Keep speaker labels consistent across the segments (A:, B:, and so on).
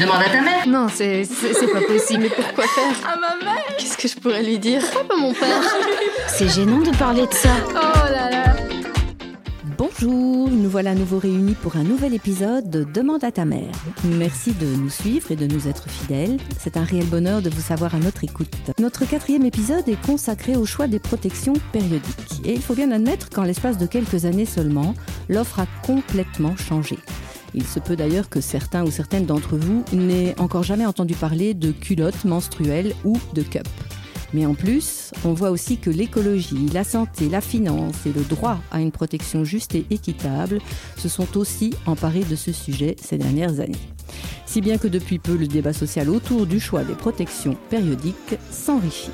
A: Demande à ta mère.
B: Non, c'est c'est pas possible. Mais pourquoi faire
C: À ma mère
B: Qu'est-ce que je pourrais lui dire
C: Pourquoi pas mon père
D: C'est gênant de parler de ça.
C: Oh là là
D: Bonjour, nous voilà à nouveau réunis pour un nouvel épisode de Demande à ta mère. Merci de nous suivre et de nous être fidèles. C'est un réel bonheur de vous savoir à notre écoute. Notre quatrième épisode est consacré au choix des protections périodiques. Et il faut bien admettre qu'en l'espace de quelques années seulement, l'offre a complètement changé. Il se peut d'ailleurs que certains ou certaines d'entre vous n'aient encore jamais entendu parler de culottes menstruelles ou de cup. Mais en plus, on voit aussi que l'écologie, la santé, la finance et le droit à une protection juste et équitable se sont aussi emparés de ce sujet ces dernières années. Si bien que depuis peu, le débat social autour du choix des protections périodiques s'enrichit.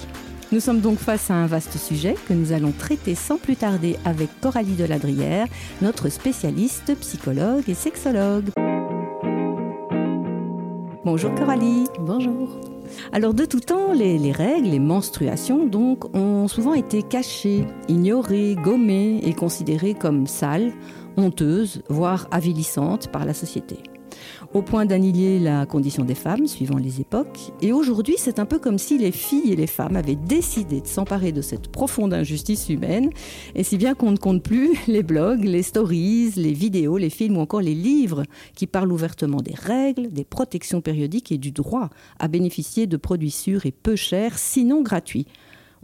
D: Nous sommes donc face à un vaste sujet que nous allons traiter sans plus tarder avec Coralie Deladrière, notre spécialiste, psychologue et sexologue. Bonjour Coralie.
B: Bonjour.
D: Alors de tout temps, les, les, règles, les menstruations donc, ont souvent été cachées, ignorées, gommées et considérées comme sales, honteuses, voire avilissantes par la société au point d'annihiler la condition des femmes suivant les époques. Et aujourd'hui, c'est un peu comme si les filles et les femmes avaient décidé de s'emparer de cette profonde injustice humaine, et si bien qu'on ne compte plus les blogs, les stories, les vidéos, les films ou encore les livres qui parlent ouvertement des règles, des protections périodiques et du droit à bénéficier de produits sûrs et peu chers, sinon gratuits.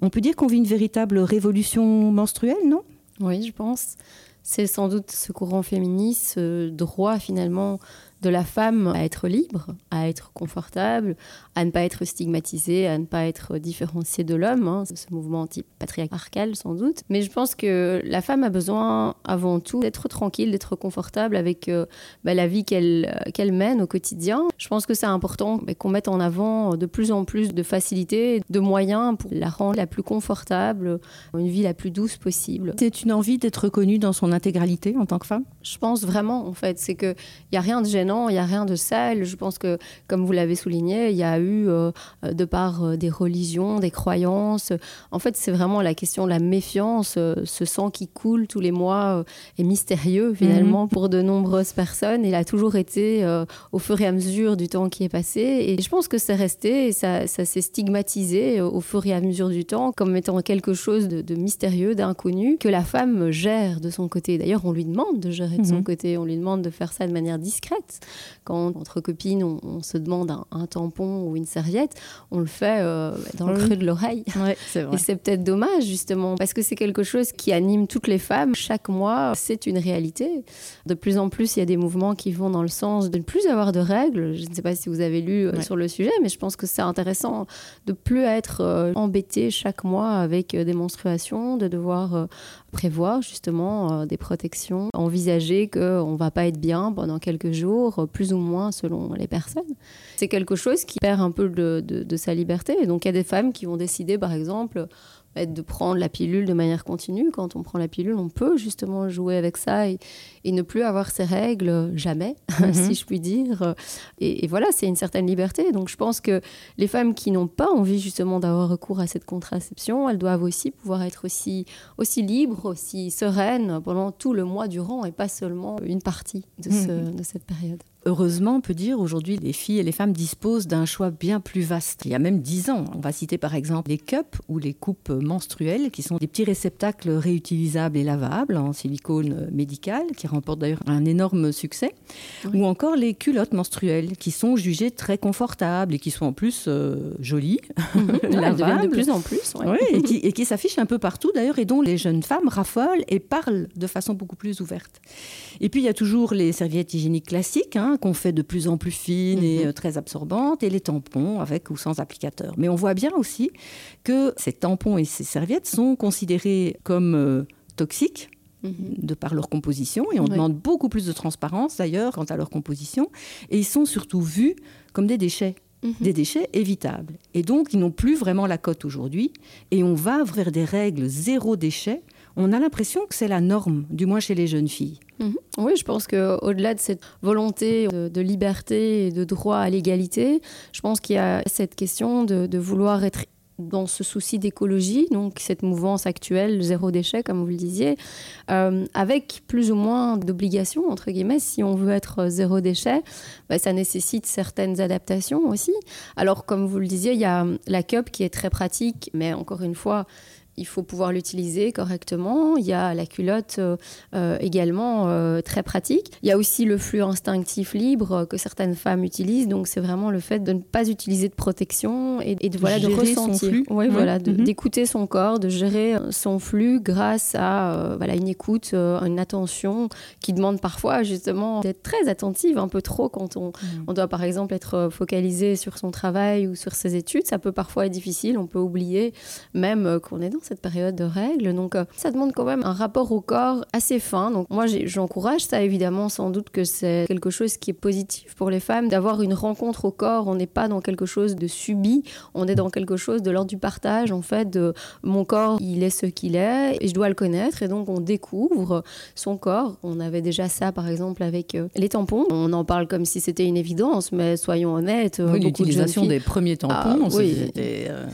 D: On peut dire qu'on vit une véritable révolution menstruelle, non?
B: Oui, je pense. C'est sans doute ce courant féministe, ce droit finalement de la femme à être libre, à être confortable, à ne pas être stigmatisée, à ne pas être différenciée de l'homme, hein, ce mouvement type patriarcal sans doute. Mais je pense que la femme a besoin avant tout d'être tranquille, d'être confortable avec euh, bah, la vie qu'elle qu'elle mène au quotidien. Je pense que c'est important qu'on mette en avant de plus en plus de facilités, de moyens pour la rendre la plus confortable, une vie la plus douce possible.
D: C'est une envie d'être reconnue dans son intégralité en tant que femme?
B: Je pense vraiment en fait, c'est qu'il n'y a rien de gênant, il n'y a rien de sale. Je pense que comme vous l'avez souligné, il y a eu, euh, de par euh, des religions, des croyances. En fait, c'est vraiment la question de la méfiance. Euh, ce sang qui coule tous les mois est mystérieux finalement mmh. pour de nombreuses personnes. Il a toujours été au fur et à mesure du temps qui est passé. Et je pense que c'est resté et ça, ça s'est stigmatisé au fur et à mesure du temps comme étant quelque chose de, de mystérieux, d'inconnu, que la femme gère de son côté. D'ailleurs, on lui demande de gérer de son mmh. côté. On lui demande de faire ça de manière discrète. Quand entre copines, on, on se demande un, un tampon ou une serviette, on le fait euh, dans le creux de l'oreille.
D: Ouais,
B: et c'est peut-être dommage, justement, parce que c'est quelque chose qui anime toutes les femmes. Chaque mois, c'est une réalité. De plus en plus, il y a des mouvements qui vont dans le sens de ne plus avoir de règles. Je ne sais pas si vous avez lu euh, ouais. sur le sujet, mais je pense que c'est intéressant de plus être euh, embêté chaque mois avec des menstruations, de devoir prévoir justement euh, des protections, envisager qu'on ne va pas être bien pendant quelques jours, plus ou moins selon les personnes. C'est quelque chose qui perd un peu de sa liberté. Et donc il y a des femmes qui vont décider, par exemple, de prendre la pilule de manière continue. Quand on prend la pilule, on peut justement jouer avec ça et, et ne plus avoir ses règles jamais, -hmm. si je puis dire. Et, et voilà, c'est une certaine liberté. Donc je pense que les femmes qui n'ont pas envie justement d'avoir recours à cette contraception, elles doivent aussi pouvoir être aussi, aussi libres, aussi sereines pendant tout le mois durant et pas seulement une partie de, ce, de cette période.
D: Heureusement, on peut dire aujourd'hui, les filles et les femmes disposent d'un choix bien plus vaste. Il y a même dix ans, on va citer par exemple les cups ou les coupes menstruelles, qui sont des petits réceptacles réutilisables et lavables en silicone médical, qui remportent d'ailleurs un énorme succès, oui. ou encore les culottes menstruelles, qui sont jugées très confortables et qui sont en plus euh, jolies,
B: mmh. lavables, de plus en plus,
D: ouais. et qui, qui s'affichent un peu partout d'ailleurs, et dont les jeunes femmes raffolent et parlent de façon beaucoup plus ouverte. Et puis il y a toujours les serviettes hygiéniques classiques. Hein, qu'on fait de plus en plus fines mm -hmm. et euh, très absorbantes, et les tampons avec ou sans applicateur. Mais on voit bien aussi que ces tampons et ces serviettes sont considérés comme euh, toxiques -hmm. de par leur composition, et on oui. demande beaucoup plus de transparence d'ailleurs quant à leur composition, et ils sont surtout vus comme des déchets. Mm -hmm. des déchets évitables. Et donc, ils n'ont plus vraiment la cote aujourd'hui. Et on va vers des règles zéro déchet on a l'impression que c'est la norme, du moins chez les jeunes filles.
B: Mmh. Oui, je pense qu'au-delà de cette volonté de, liberté et de droit à l'égalité, je pense qu'il y a cette question de, de vouloir être dans ce souci d'écologie, donc cette mouvance actuelle, zéro déchet, comme vous le disiez, euh, avec plus ou moins d'obligations, entre guillemets, si on veut être zéro déchet, bah, ça nécessite certaines adaptations aussi. Alors, comme vous le disiez, il y a la cup qui est très pratique, mais encore une fois, il faut pouvoir l'utiliser correctement. Il y a la culotte euh, euh, également euh, très pratique. Il y a aussi le flux instinctif libre que certaines femmes utilisent. Donc c'est vraiment le fait de ne pas utiliser de protection et, de voilà de ressentir, oui, voilà, mhm. d'écouter son corps, de gérer son flux grâce à voilà une écoute, une attention qui demande parfois justement d'être très attentive, un peu trop quand on, mhm. on doit par exemple être focalisé sur son travail ou sur ses études. Ça peut parfois être difficile. On peut oublier même qu'on est dans cette période de règles. Donc, euh, ça demande quand même un rapport au corps assez fin. Donc, moi, j'encourage ça, évidemment, sans doute que c'est quelque chose qui est positif pour les femmes, d'avoir une rencontre au corps. On n'est pas dans quelque chose de subi, on est dans quelque chose de l'ordre du partage, en fait, de mon corps, il est ce qu'il est, et je dois le connaître. Et donc, on découvre son corps. On avait déjà ça, par exemple, avec euh, les tampons. On en parle comme si c'était une évidence, mais soyons honnêtes.
D: Oui, l'utilisation des premiers tampons, ah, oui. c'était euh,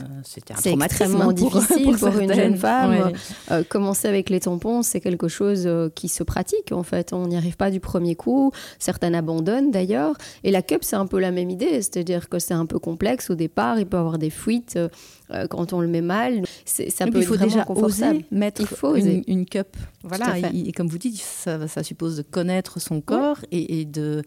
B: extrêmement difficile pour une jeune femme. Euh, commencer avec les tampons, c'est quelque chose euh, qui se pratique en fait. On n'y arrive pas du premier coup. Certaines abandonnent d'ailleurs. Et la cup, c'est un peu la même idée. C'est-à-dire que c'est un peu complexe au départ. Il peut y avoir des fuites euh, quand on le met mal. Ça peut
D: il faut déjà
B: oser
D: mettre il faut une, une, cup. Voilà. Et, comme vous dites, ça, ça, suppose de connaître son corps et, et de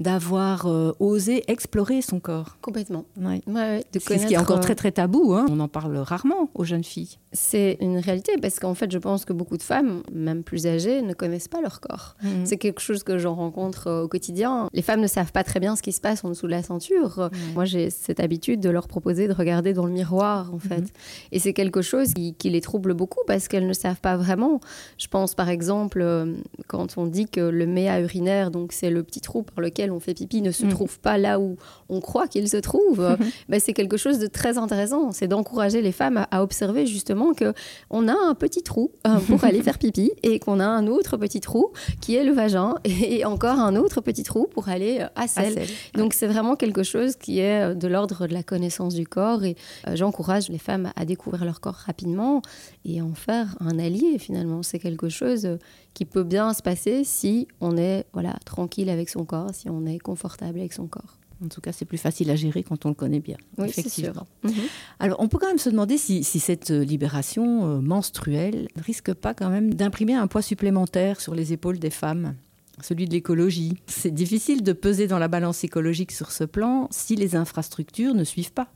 D: d'avoir euh, osé explorer son corps.
B: Complètement.
D: Ouais. Ouais, de ce qui est encore très très tabou. Hein. On en parle rarement aux jeunes filles.
B: C'est une réalité parce qu'en fait, je pense que beaucoup de femmes, même plus âgées, ne connaissent pas leur corps. Mhm. C'est quelque chose que j'en rencontre euh, au quotidien. Les femmes ne savent pas très bien ce qui se passe en dessous de la ceinture. Moi, j'ai cette habitude de leur proposer de regarder dans le miroir, en fait. Mhm. Et c'est quelque chose qui, qui, les trouble beaucoup parce qu'elles ne savent pas vraiment. Je pense par exemple, euh, quand on dit que le méa urinaire, donc c'est le petit trou par lequel on fait pipi ne se mm. trouve pas là où on croit qu'il se trouve, ben, c'est quelque chose de très intéressant. C'est d'encourager les femmes à, observer justement que on a un petit trou euh, pour aller faire pipi et qu'on a un autre petit trou qui est le vagin et encore un autre petit trou pour aller euh, à selle. Donc c'est vraiment quelque chose qui est euh, de l'ordre de la connaissance du corps et j'encourage les femmes à découvrir leur corps rapidement et en faire un allié finalement. C'est quelque chose qui peut bien se passer si on est voilà tranquille avec son corps, si on est confortable avec son corps.
D: En tout cas, c'est plus facile à gérer quand on le connaît bien.
B: Oui, effectivement.
D: Sûr. Mhm. Alors, on peut quand même se demander si, cette euh, libération euh, menstruelle ne risque pas quand même d'imprimer un poids supplémentaire sur les épaules des femmes celui de l'écologie. C'est difficile de peser dans la balance écologique sur ce plan si les infrastructures ne suivent pas,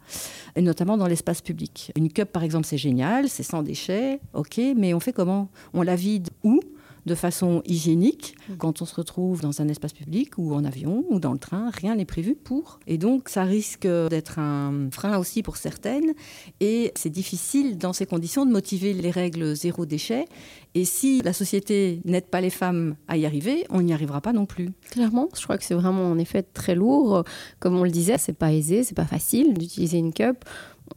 D: et notamment dans l'espace public. Une cup, par exemple, c'est génial, c'est sans déchets, ok, mais on fait comment? On la vide où? De façon hygiénique mm. quand on se retrouve dans un espace public ou en avion ou dans le train. Rien n'est prévu pour. Et donc, ça risque d'être un frein aussi pour certaines. Et c'est difficile dans ces conditions de motiver les règles zéro déchet. Et si la société n'aide pas les femmes à y arriver, on n'y arrivera pas non plus.
B: Clairement, je crois que c'est vraiment en effet très lourd. Comme on le disait, c'est pas aisé, c'est pas facile d'utiliser une cup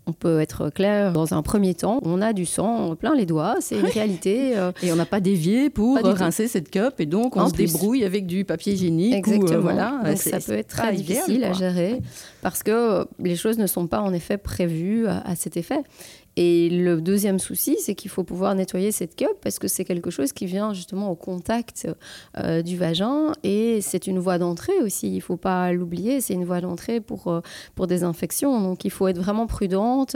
B: on peut être clair, dans un premier temps, on a du sang plein les doigts, c'est une réalité.
D: Euh. Et on n'a pas d'évier pour rincer cette cup, et donc on se débrouille avec du papier hygiénique.
B: Euh, Exactement. voilà, donc ça peut être très difficile à gérer, parce que les choses ne sont pas en effet prévues à cet effet. Et le deuxième souci, c'est qu'il faut pouvoir nettoyer cette cup parce que c'est quelque chose qui vient justement au contact euh, du vagin et c'est une voie d'entrée aussi. Il ne faut pas l'oublier, c'est une voie d'entrée pour, euh, pour des infections. Donc il faut être vraiment prudente.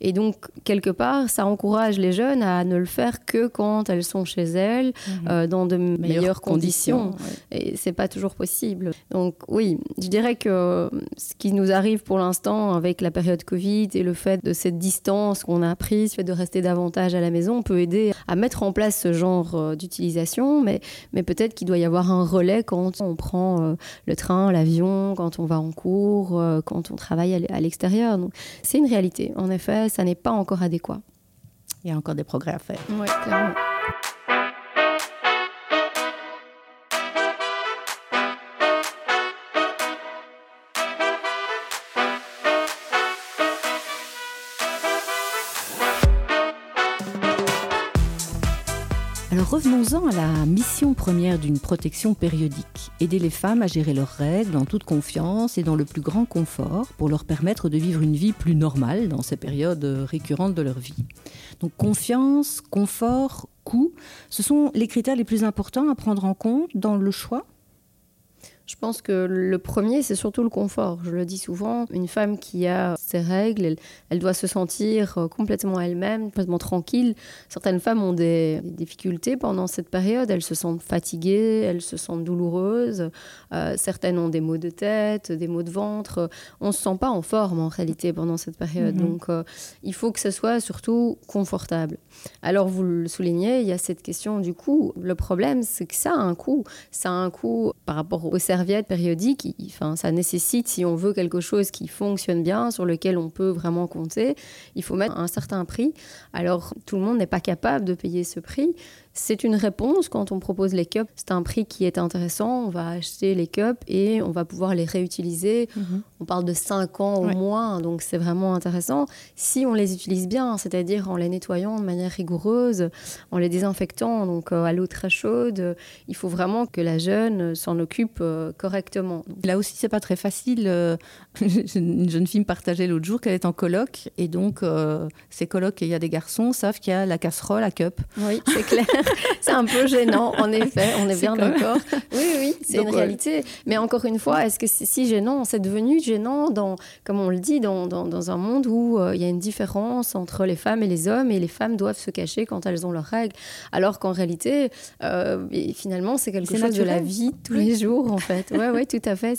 B: et donc, quelque part, ça encourage les jeunes à ne le faire que quand elles sont chez elles, mhm. euh, dans de meilleures, conditions. Et c'est pas toujours possible. Donc oui, je dirais que ce qui nous arrive pour l'instant avec la période Covid et le fait de cette distance qu'on a appris, le fait de rester davantage à la maison, peut aider à mettre en place ce genre euh, d'utilisation, mais, mais peut-être qu'il doit y avoir un relais quand on prend euh, le train, l'avion, quand on va en cours, euh, quand on travaille à l'extérieur. c'est une réalité. En effet, ça n'est pas encore adéquat.
D: Il y a encore des progrès à faire.
B: Oui, clairement.
D: Revenons-en à la mission première d'une protection périodique, aider les femmes à gérer leurs règles en toute confiance et dans le plus grand confort pour leur permettre de vivre une vie plus normale dans ces périodes récurrentes de leur vie. Donc confiance, confort, coût, ce sont les critères les plus importants à prendre en compte dans le choix
B: je pense que le premier, c'est surtout le confort. Je le dis souvent, une femme qui a ses règles, elle, doit se sentir euh, complètement elle-même, complètement tranquille. Certaines femmes ont des, difficultés pendant cette période, elles se sentent fatiguées, elles se sentent douloureuses, euh, certaines ont des maux de tête, des maux de ventre. On ne se sent pas en forme en réalité pendant cette période. Mhm. Donc euh, il faut que ce soit surtout confortable. Alors vous le soulignez, il y a cette question du coût. Le problème, c'est que ça a un coût. Ça a un coût par rapport au service serviette périodique, enfin, ça nécessite, si on veut quelque chose qui fonctionne bien, sur lequel on peut vraiment compter, il faut mettre un certain prix. Alors, tout le monde n'est pas capable de payer ce prix. C'est une réponse quand on propose les cups. C'est un prix qui est intéressant. On va acheter les cups et on va pouvoir les réutiliser. Mhm. On parle de 5 ans au moins, donc c'est vraiment intéressant. Si on les utilise bien, c'est-à-dire en les nettoyant de manière rigoureuse, en les désinfectant donc euh, à l'eau très chaude, il faut vraiment que la jeune s'en occupe euh, correctement.
D: Là aussi, c'est pas très facile. Euh, une jeune fille me partageait l'autre jour qu'elle est en coloc et donc ses colocs, il y a des garçons, savent qu'il y a la casserole à cup.
B: Oui, c'est clair. c'est un peu gênant, en effet, on est, bien d'accord. Oui, oui, c'est une réalité. Mais encore une fois, est-ce que c'est si gênant C'est devenu gênant, dans, comme on le dit, dans, dans, un monde où euh, il y a une différence entre les femmes et les hommes, et les femmes doivent se cacher quand elles ont leurs règles. Alors qu'en réalité, euh, finalement, c'est quelque chose de la vie tous les jours, en fait. Oui, ouais, tout à fait.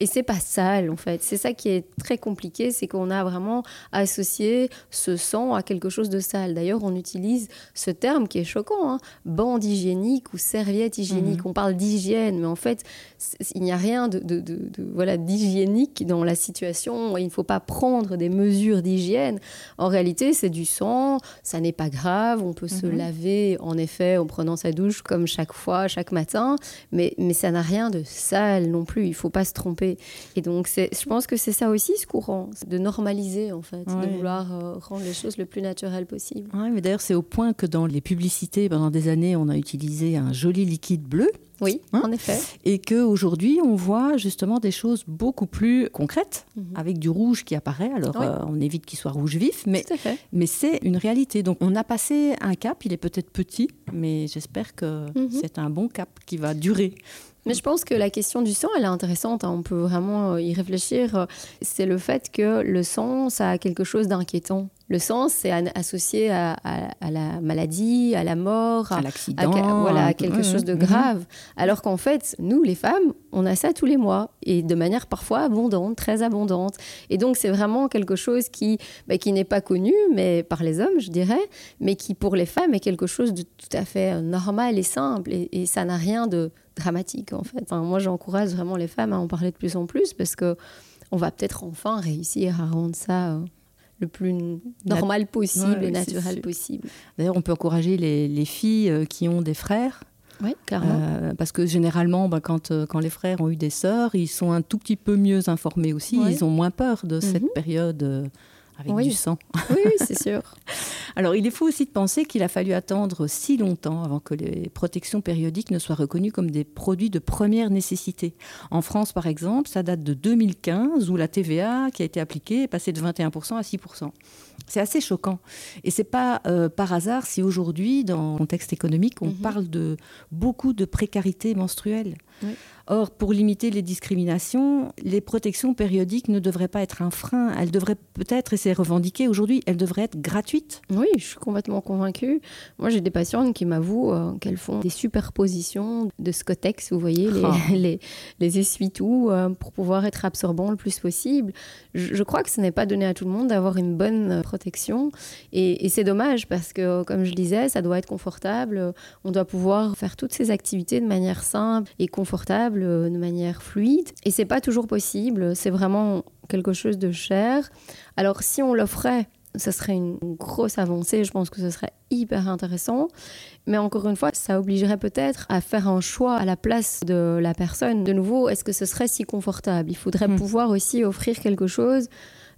B: Et c'est pas sale, en fait. C'est ça qui est très compliqué, c'est qu'on a vraiment associé ce sang à quelque chose de sale. D'ailleurs, on utilise ce terme qui est choquant Hein. bande hygiénique ou serviette hygiénique. Mhm. On parle d'hygiène, mais en fait, il n'y a rien de, voilà d'hygiénique dans la situation. Il ne faut pas prendre des mesures d'hygiène. En réalité, c'est du sang, ça n'est pas grave. On peut se mhm. laver, en effet, en prenant sa douche comme chaque fois, chaque matin, mais, mais ça n'a rien de sale non plus. Il ne faut pas se tromper. Et donc, je pense que c'est ça aussi ce courant, de normaliser en fait, de vouloir euh, rendre les choses le plus naturelles possible.
D: Oui, mais d'ailleurs, c'est au point que dans les publicités, pendant des années, on a utilisé un joli liquide bleu.
B: Oui, hein en effet.
D: Et qu'aujourd'hui, on voit justement des choses beaucoup plus concrètes, mhm. avec du rouge qui apparaît. Alors, euh, on évite qu'il soit rouge vif, mais, mais c'est une réalité. Donc, on a passé un cap, il est peut-être petit, mais j'espère que mhm. c'est un bon cap qui va durer.
B: Mais je pense que la question du sang, elle est intéressante. Hein. On peut vraiment euh, y réfléchir. C'est le fait que le sang, ça a quelque chose d'inquiétant. Le sang, c'est associé à, la maladie, à la mort,
D: à, l'accident,
B: voilà, à quelque chose de grave. Alors qu'en fait, nous, les femmes, on a ça tous les mois et de manière parfois abondante, très abondante. Et donc, c'est vraiment quelque chose qui, bah, qui n'est pas connu, mais par les hommes, je dirais, mais qui pour les femmes est quelque chose de tout à fait normal et simple. Et, ça n'a rien de dramatique en fait. moi, j'encourage vraiment les femmes à en parler de plus en plus parce que on va peut-être enfin réussir à rendre ça. Le plus normal possible et naturel possible.
D: D'ailleurs, on peut encourager les, filles euh, qui ont des frères.
B: Oui, carrément.
D: Euh, parce que généralement, bah, quand, euh, quand les frères ont eu des sœurs, ils sont un tout petit peu mieux informés aussi. Ils ont moins peur de cette mhm. période avec du sang.
B: Oui, c'est sûr.
D: Alors, il est faux aussi de penser qu'il a fallu attendre si longtemps avant que les protections périodiques ne soient reconnues comme des produits de première nécessité. En France, par exemple, ça date de 2015 où la TVA qui a été appliquée est passée de 21% à 6%. C'est assez choquant. Et c'est pas euh, par hasard si aujourd'hui, dans le contexte économique, on mhm. parle de beaucoup de précarité menstruelle. Or, pour limiter les discriminations, les protections périodiques ne devraient pas être un frein. Elles devraient peut-être, et c'est revendiqué aujourd'hui, elles devraient être gratuites.
B: Oui, je suis complètement convaincue. Moi, j'ai des patientes qui m'avouent euh, qu'elles font des superpositions de Scotex, vous voyez, les, ah. les, les essuie-tout, euh, pour pouvoir être absorbant le plus possible. Je, crois que ce n'est pas donné à tout le monde d'avoir une bonne protection. Et, et c'est dommage parce que, comme je disais, ça doit être confortable. On doit pouvoir faire toutes ces activités de manière simple et confortable euh, de manière fluide. Et c'est pas toujours possible. C'est vraiment quelque chose de cher. Alors si on l'offrait, ce serait une grosse avancée. Je pense que ce serait hyper intéressant. Mais encore une fois, ça obligerait peut-être à faire un choix à la place de la personne. De nouveau, est-ce que ce serait si confortable? Il faudrait hmm. pouvoir aussi offrir quelque chose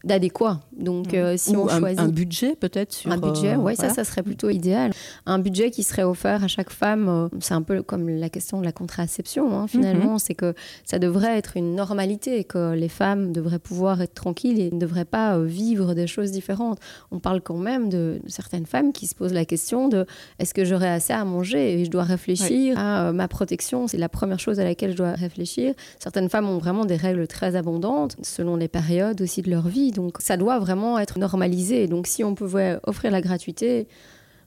B: d'adéquat. Donc, euh, si on
D: un,
B: choisit
D: un budget peut-être sur
B: un budget,
D: euh, voilà.
B: ça, ça serait plutôt idéal. Un budget qui serait offert à chaque femme, euh, c'est un peu comme la question de la contraception. hein, finalement, c'est que ça devrait être une normalité, que les femmes devraient pouvoir être tranquilles et ne devraient pas euh, vivre des choses différentes. On parle quand même de certaines femmes qui se posent la question de est-ce que j'aurai assez à manger et je dois réfléchir à ma protection? C'est la première chose à laquelle je dois réfléchir. Certaines femmes ont vraiment des règles très abondantes selon les périodes aussi de leur vie. Donc ça doit vraiment être normalisé. Donc si on pouvait offrir la gratuité,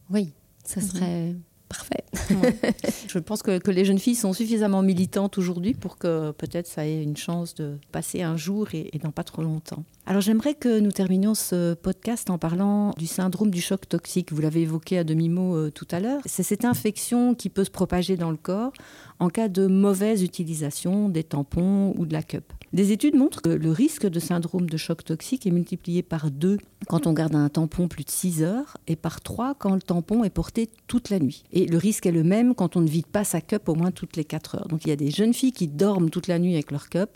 B: oui, ça serait parfait.
D: Je pense que, que les jeunes filles sont suffisamment militantes aujourd'hui pour que peut-être ça ait une chance de passer un jour et, et dans pas trop longtemps. Alors j'aimerais que nous terminions ce podcast en parlant du syndrome du choc toxique. Vous l'avez évoqué à demi-mot euh, tout à l'heure. C'est cette infection qui peut se propager dans le corps en cas de mauvaise utilisation des tampons ou de la cup. Des études montrent que le risque de syndrome de choc toxique est multiplié par deux quand on garde un tampon plus de 6 heures et par 3 quand le tampon est porté toute la nuit. Et le risque est le même quand on ne vide pas sa cup au moins toutes les 4 heures. Donc il y a des jeunes filles qui dorment toute la nuit avec leur cup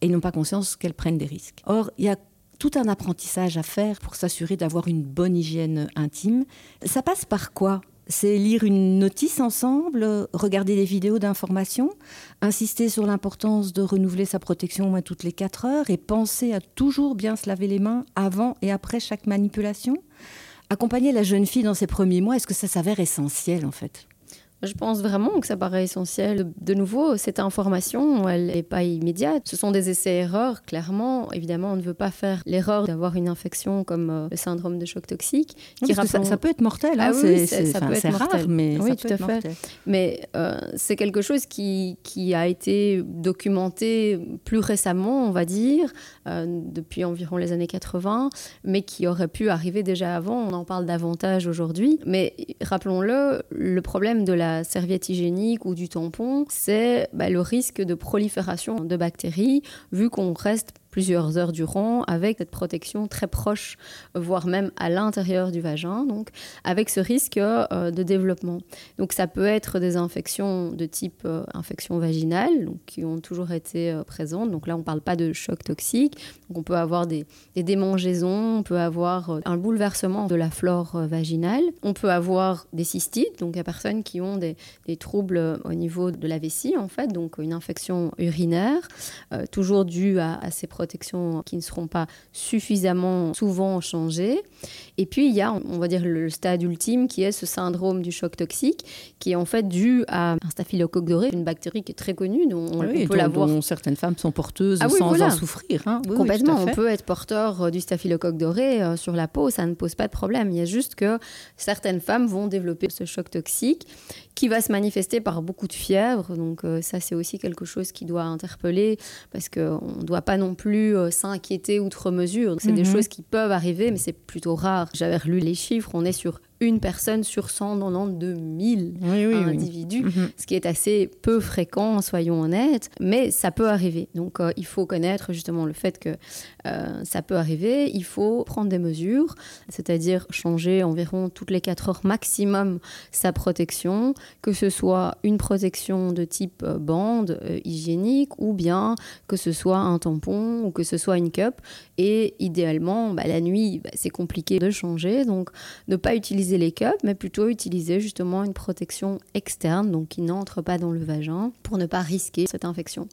D: et n'ont pas conscience qu'elles prennent des risques. Or, il y a tout un apprentissage à faire pour s'assurer d'avoir une bonne hygiène intime. Ça passe par quoi c'est lire une notice ensemble, regarder des vidéos d'information, insister sur l'importance de renouveler sa protection au moins toutes les 4 heures et penser à toujours bien se laver les mains avant et après chaque manipulation. Accompagner la jeune fille dans ses premiers mois, est-ce que ça s'avère essentiel en fait?
B: Je pense vraiment que ça paraît essentiel. De nouveau, cette information, elle n'est pas immédiate. Ce sont des essais-erreurs, clairement. Évidemment, on ne veut pas faire l'erreur d'avoir une infection comme euh, le syndrome de choc toxique.
D: qui ça, ça, peut être mortel.
B: Ah
D: hein,
B: oui,
D: c'est
B: ça, ça peut être
D: rare, mais
B: oui,
D: ça
B: tout
D: peut
B: à
D: être
B: fait.
D: mortel.
B: Mais euh, c'est quelque chose qui, qui, a été documenté plus récemment, on va dire, euh, depuis environ les années 80, mais qui aurait pu arriver déjà avant. On en parle davantage aujourd'hui. Mais rappelons-le, le problème de la serviette hygiénique ou du tampon, c'est bah, le risque de prolifération de bactéries, vu qu'on reste plusieurs heures durant avec cette protection très proche, voire même à l'intérieur du vagin, donc avec ce risque euh, de développement. Donc ça peut être des infections de type euh, infection vaginale, donc, qui ont toujours été euh, présentes. Donc là, on ne parle pas de choc toxique. Donc on peut avoir des, démangeaisons, on peut avoir euh, un bouleversement de la flore vaginale, on peut avoir des cystites, donc il y a personnes qui ont des, troubles au niveau de la vessie, en fait, donc une infection urinaire, toujours due à, à ces qui ne seront pas suffisamment souvent changées. Et puis, il y a, on va dire, le stade ultime qui est ce syndrome du choc toxique, qui est en fait dû à un staphylocoque doré, une bactérie qui est très connue, dont on,
D: oui,
B: on peut l'avoir.
D: Certaines femmes sont porteuses
B: Ah oui,
D: sans
B: voilà.
D: en souffrir. Hein. Oui,
B: Complètement, on peut être porteur euh, du staphylocoque doré euh, sur la peau, ça ne pose pas de problème. Il y a juste que certaines femmes vont développer ce choc toxique qui va se manifester par beaucoup de fièvre. Donc euh, ça, c'est aussi quelque chose qui doit interpeller parce qu'on ne doit pas non plus euh, s'inquiéter outre mesure. C'est des
D: Mhm.
B: choses qui peuvent arriver, mais c'est plutôt rare. J'avais relu les chiffres, on est sur une personne sur 192 000
D: Oui, oui, oui.
B: individus
D: Mhm.
B: ce qui est assez peu fréquent, soyons honnêtes, mais ça peut arriver. Donc euh, il faut connaître justement le fait que euh, ça peut arriver, il faut prendre des mesures, c'est-à-dire changer environ toutes les 4 heures maximum sa protection, que ce soit une protection de type euh, bande hygiénique ou bien que ce soit un tampon ou que ce soit une cup. Et idéalement, bah, la nuit, bah, c'est compliqué de changer, donc ne pas utiliser les cups, mais plutôt utiliser justement une protection externe, donc qui n'entre pas dans le vagin, pour ne pas risquer cette infection.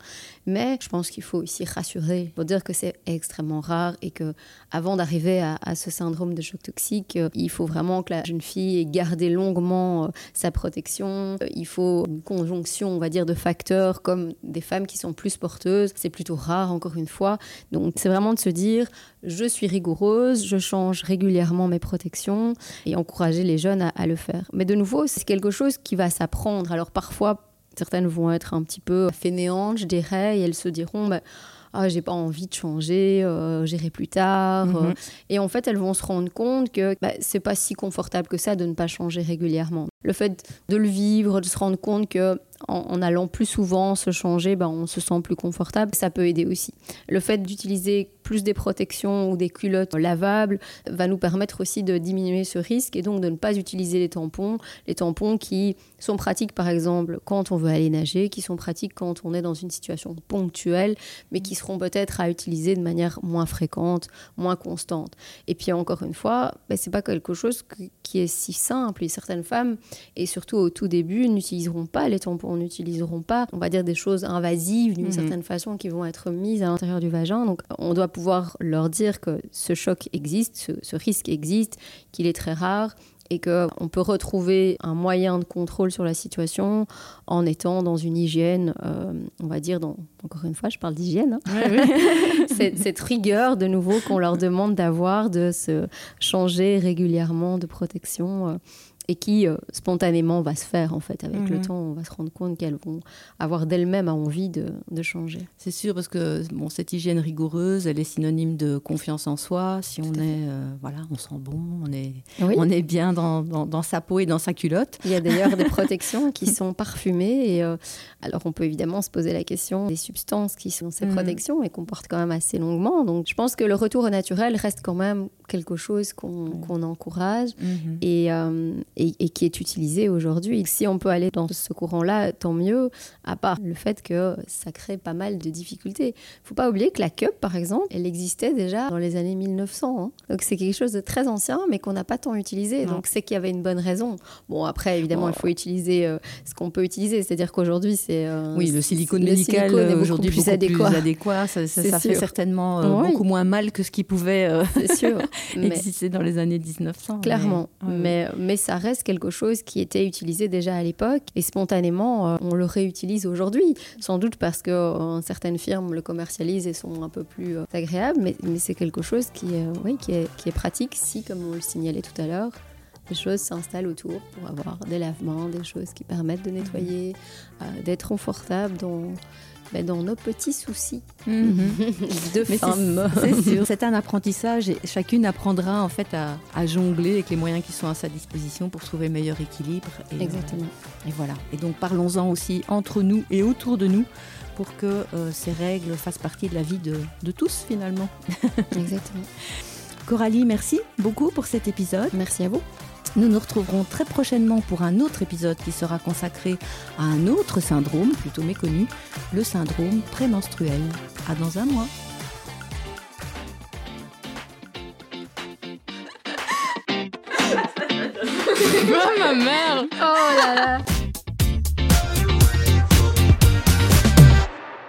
B: Mais je pense qu'il faut aussi rassurer, pour dire que c'est extrêmement rare et que avant d'arriver à, à ce syndrome de choc toxique, euh, il faut vraiment que la jeune fille ait gardé longuement euh, sa protection. Euh, Il faut une conjonction, on va dire, de facteurs comme des femmes qui sont plus porteuses. C'est plutôt rare, encore une fois. Donc c'est vraiment de se dire, je suis rigoureuse, je change régulièrement mes protections et encourager les jeunes à, à le faire. Mais de nouveau, c'est quelque chose qui va s'apprendre. Alors parfois, certaines vont être un petit peu fainéantes, je dirais, et elles se diront, bah, ah, j'ai pas envie de changer, euh, j'irai plus tard.
D: Mhm.
B: euh. Et en fait, elles vont se rendre compte que bah, c'est pas si confortable que ça de ne pas changer régulièrement. Le fait de le vivre, de se rendre compte que en, allant plus souvent se changer, ben, on se sent plus confortable. Ça peut aider aussi. Le fait d'utiliser plus des protections ou des culottes lavables va nous permettre aussi de diminuer ce risque et donc de ne pas utiliser les tampons. Les tampons qui sont pratiques par exemple quand on veut aller nager, qui sont pratiques quand on est dans une situation ponctuelle, mais qui seront peut-être à utiliser de manière moins fréquente, moins constante. Et puis encore une fois, ben, c'est pas quelque chose qui est si simple. Certaines femmes, et surtout au tout début, n'utiliseront pas les tampons, n'utiliseront pas, on va dire, des choses invasives d'une mhm. certaine façon qui vont être mises à l'intérieur du vagin. Donc on doit pouvoir leur dire que ce choc existe, ce, risque existe, qu'il est très rare et qu'on peut retrouver un moyen de contrôle sur la situation en étant dans une hygiène, euh, on va dire, dans, encore une fois, je parle d'hygiène, hein. cette, rigueur de nouveau qu'on leur demande d'avoir, de se changer régulièrement de protection. Euh, et qui euh, spontanément va se faire en fait. Avec le mhm. temps on va se rendre compte qu'elles vont avoir d'elles-mêmes envie de, de changer.
D: C'est sûr parce que bon cette hygiène rigoureuse elle est synonyme de confiance en soi. Si on est euh, voilà on sent bon on est on est bien dans, dans, sa peau et dans sa culotte.
B: Il y a d'ailleurs des protections qui sont parfumées et euh, alors on peut évidemment se poser la question des substances qui sont ces mhm. protections et qu'on porte quand même assez longuement. Donc je pense que le retour au naturel reste quand même quelque chose qu'on encourage mhm. Et et, qui est utilisé aujourd'hui. Si on peut aller dans ce courant-là, tant mieux, à part le fait que ça crée pas mal de difficultés. Il faut pas oublier que la cup, par exemple, elle existait déjà dans les années 1900. Hein. Donc c'est quelque chose de très ancien, mais qu'on n'a pas tant utilisé. Donc c'est qu'il y avait une bonne raison. Bon, après, évidemment, il faut utiliser euh, ce qu'on peut utiliser. C'est-à-dire qu'aujourd'hui, c'est...
D: Euh, oui, le silicone médical euh, aujourd'hui plus, adéquat. plus adéquat. Ça, fait certainement beaucoup moins mal que ce qui pouvait sûr. exister dans les années 1900.
B: Clairement. Mais, mais ça reste quelque chose qui était utilisé déjà à l'époque et spontanément, euh, on le réutilise aujourd'hui. Sans doute parce que euh, certaines firmes le commercialisent et sont un peu plus euh, agréables, mais, c'est quelque chose qui, oui, qui, est, qui est pratique si, comme on le signalait tout à l'heure, des choses s'installent autour pour avoir des lavements, des choses qui permettent de nettoyer, d'être confortable dans nos petits soucis mhm. de femmes.
D: C'est sûr, c'est un apprentissage et chacune apprendra en fait à, jongler avec les moyens qui sont à sa disposition pour trouver le meilleur équilibre.
B: Et, Exactement.
D: et voilà. Et donc parlons-en aussi entre nous et autour de nous pour que euh, ces règles fassent partie de la vie de, de tous finalement.
B: Exactement.
D: Coralie, merci beaucoup pour cet épisode.
B: Merci à vous.
D: Nous nous retrouverons très prochainement pour un autre épisode qui sera consacré à un autre syndrome, plutôt méconnu, le syndrome prémenstruel. À dans un mois.
B: ma mère Oh là là